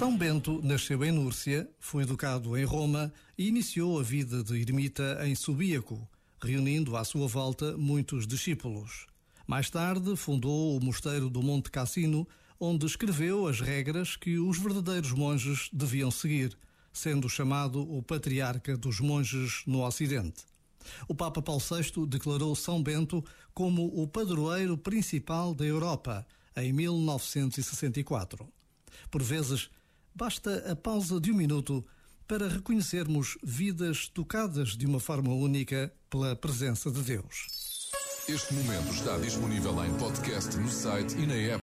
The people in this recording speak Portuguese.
São Bento nasceu em Núrcia, foi educado em Roma e iniciou a vida de ermita em Subíaco, reunindo à sua volta muitos discípulos. Mais tarde fundou o mosteiro do Monte Cassino, onde escreveu as regras que os verdadeiros monges deviam seguir, sendo chamado o patriarca dos monges no Ocidente. O Papa Paulo VI declarou São Bento como o padroeiro principal da Europa em 1964. Por vezes, basta a pausa de um minuto para reconhecermos vidas tocadas de uma forma única pela presença de Deus. Este momento está disponível em podcast no site e na app.